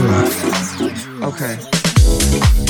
You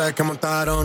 sé que montaron.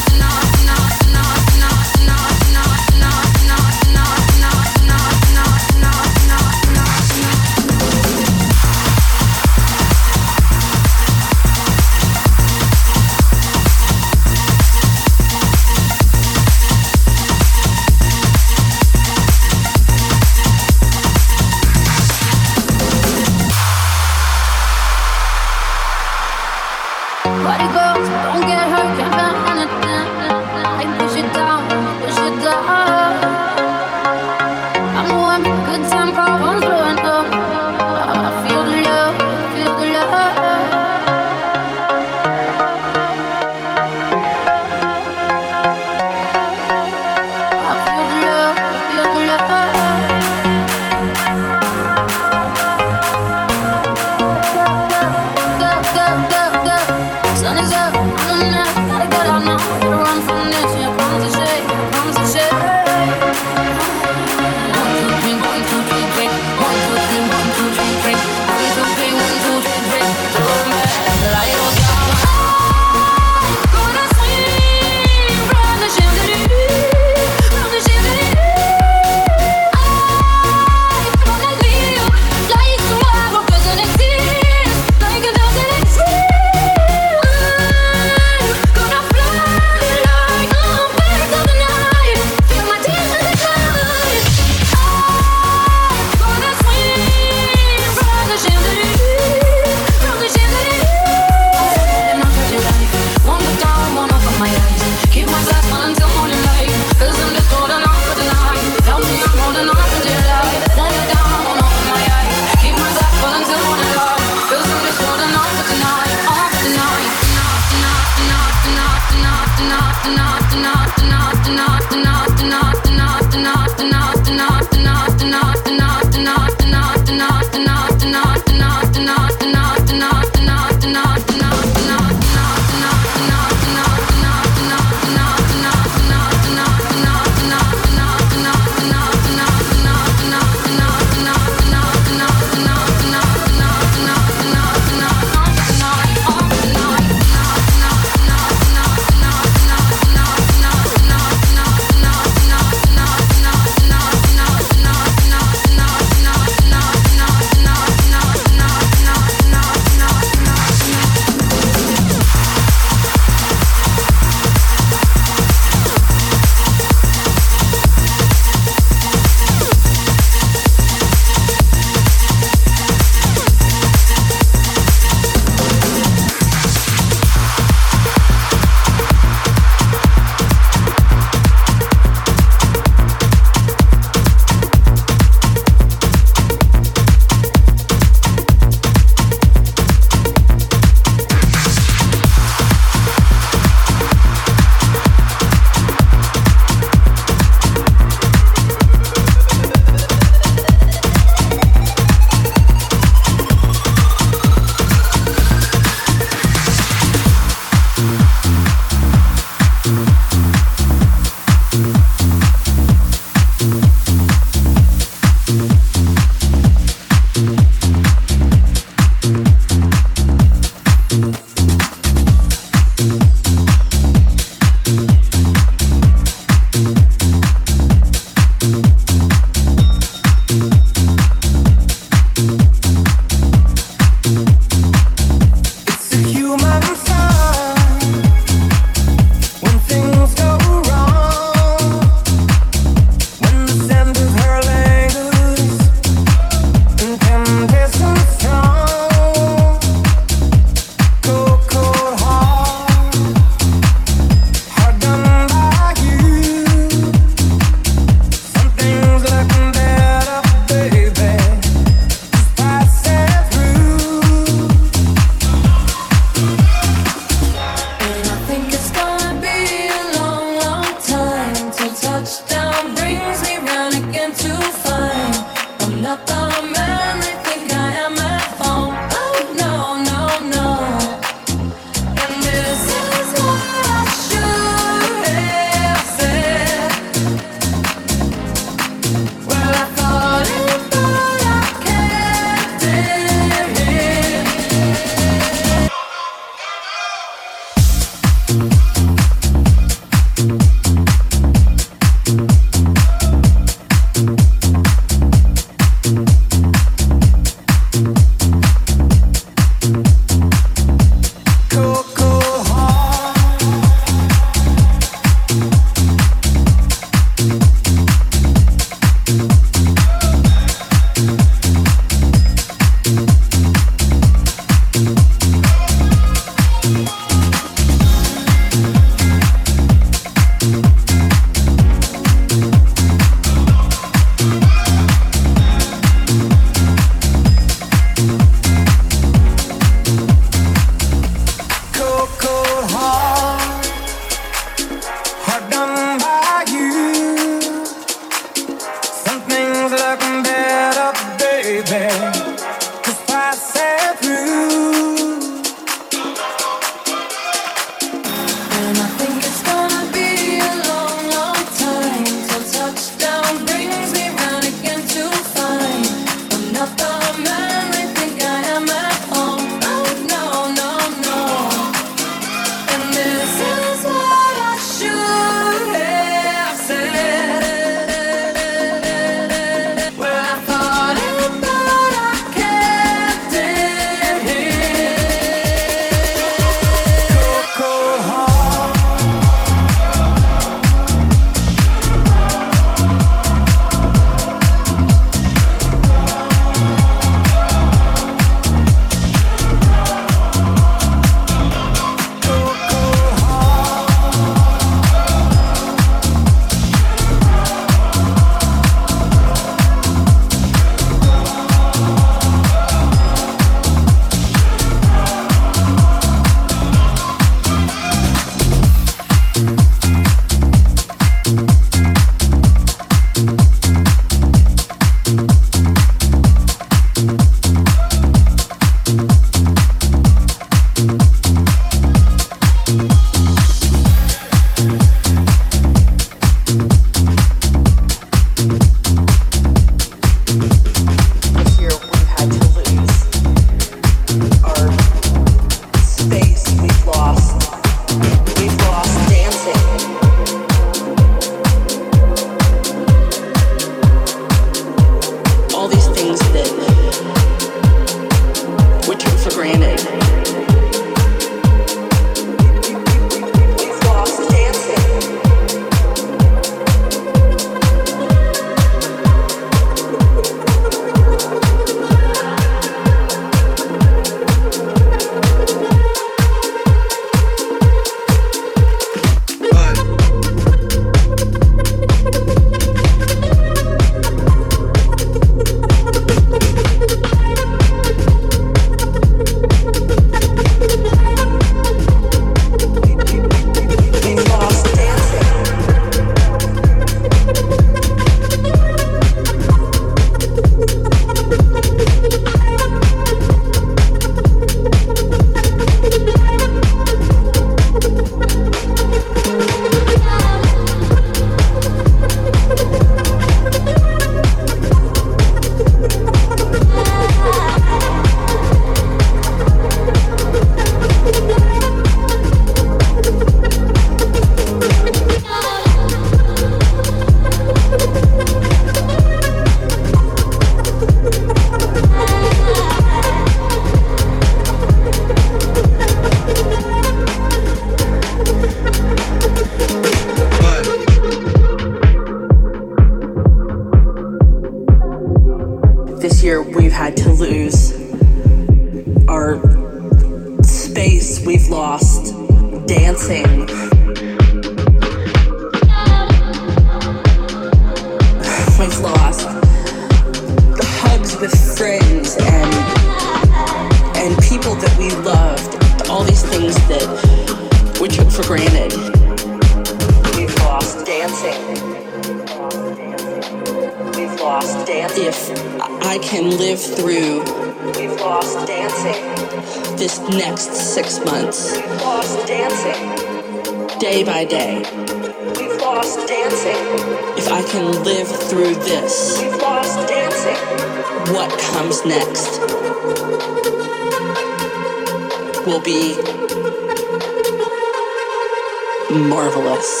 pessoas.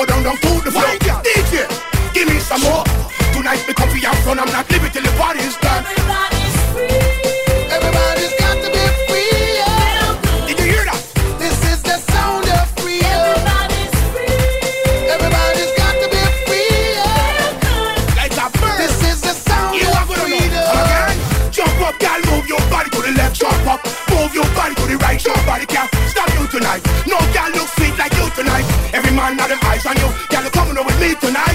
go down, down to the floor. DJ, give me some more. Tonight, because we have fun, I'm not leaving till the party. one of them eyes on you. Girl, you coming with me tonight.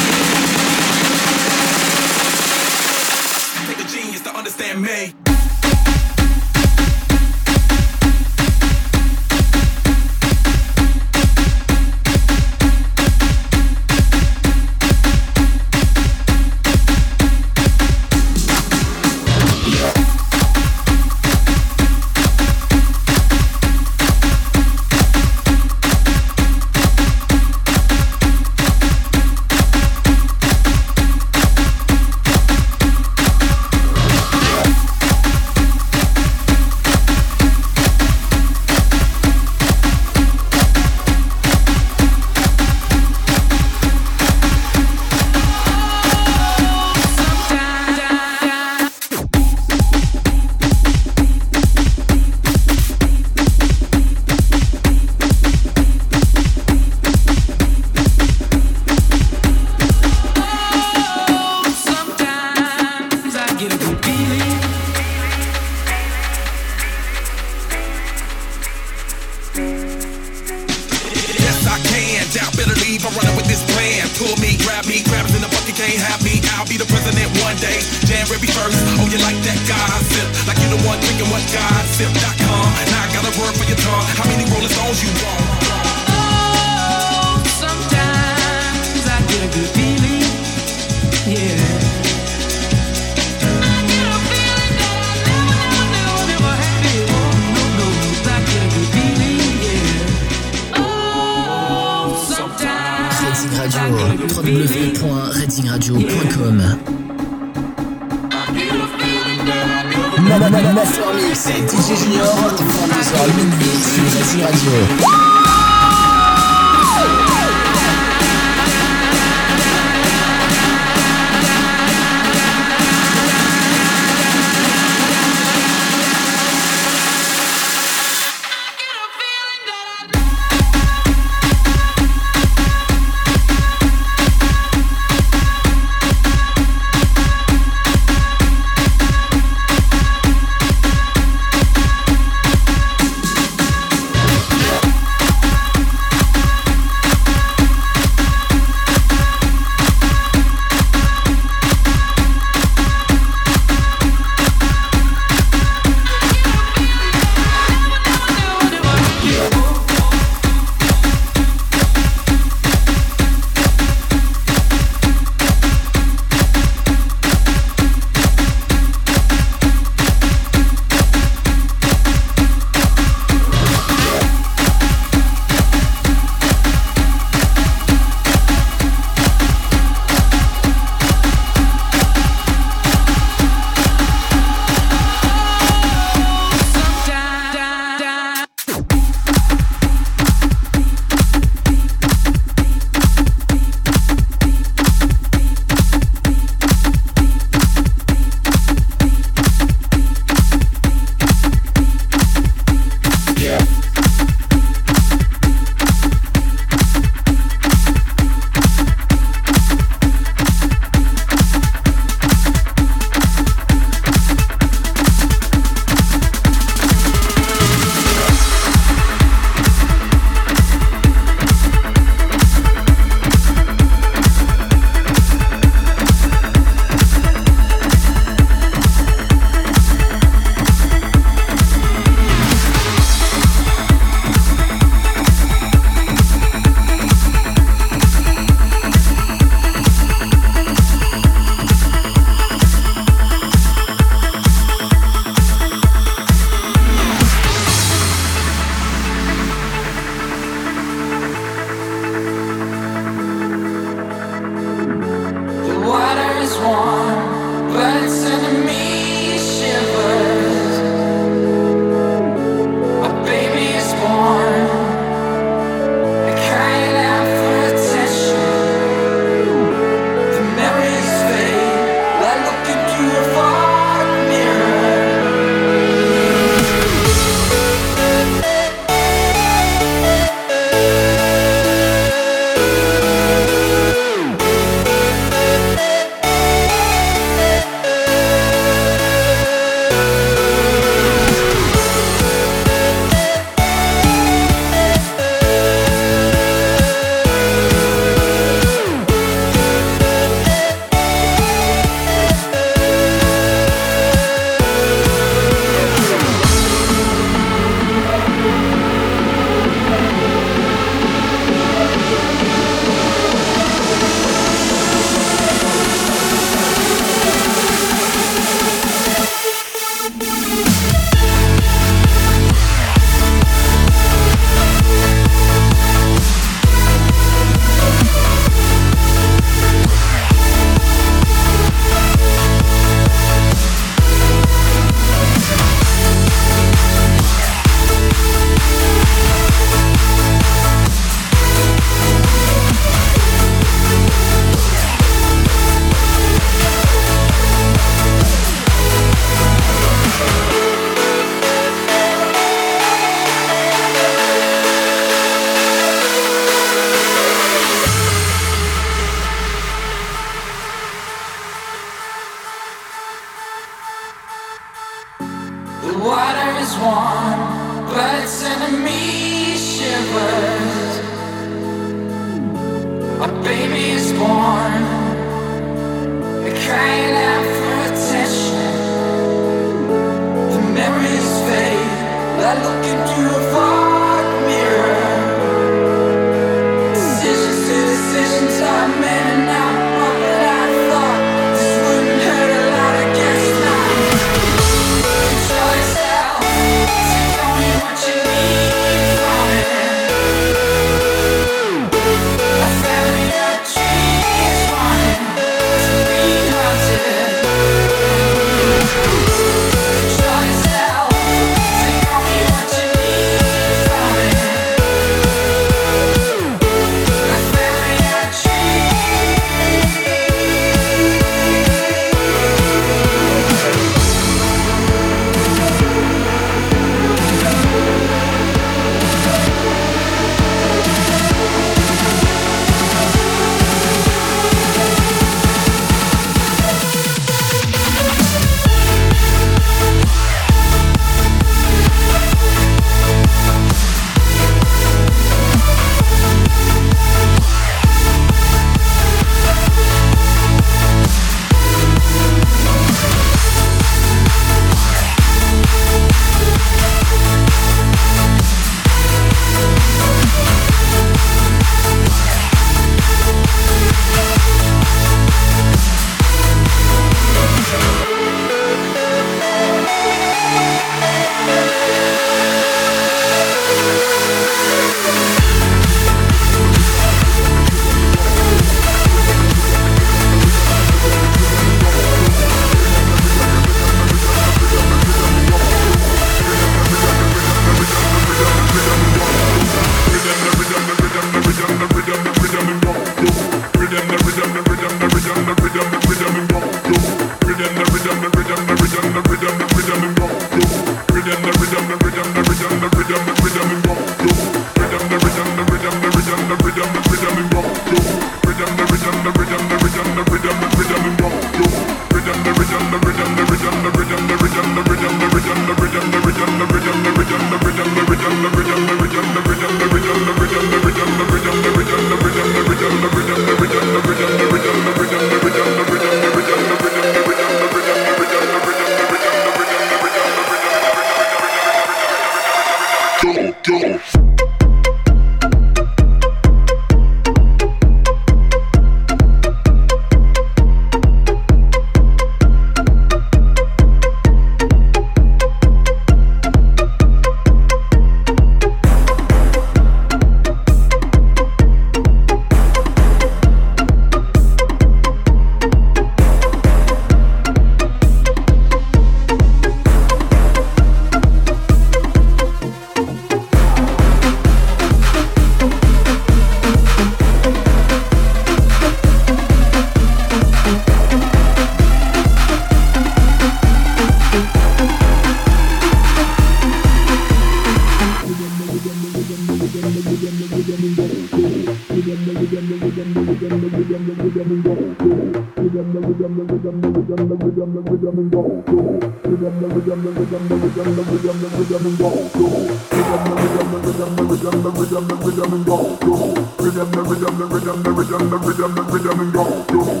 rhythm, the rhythm, the rhythm, go, go.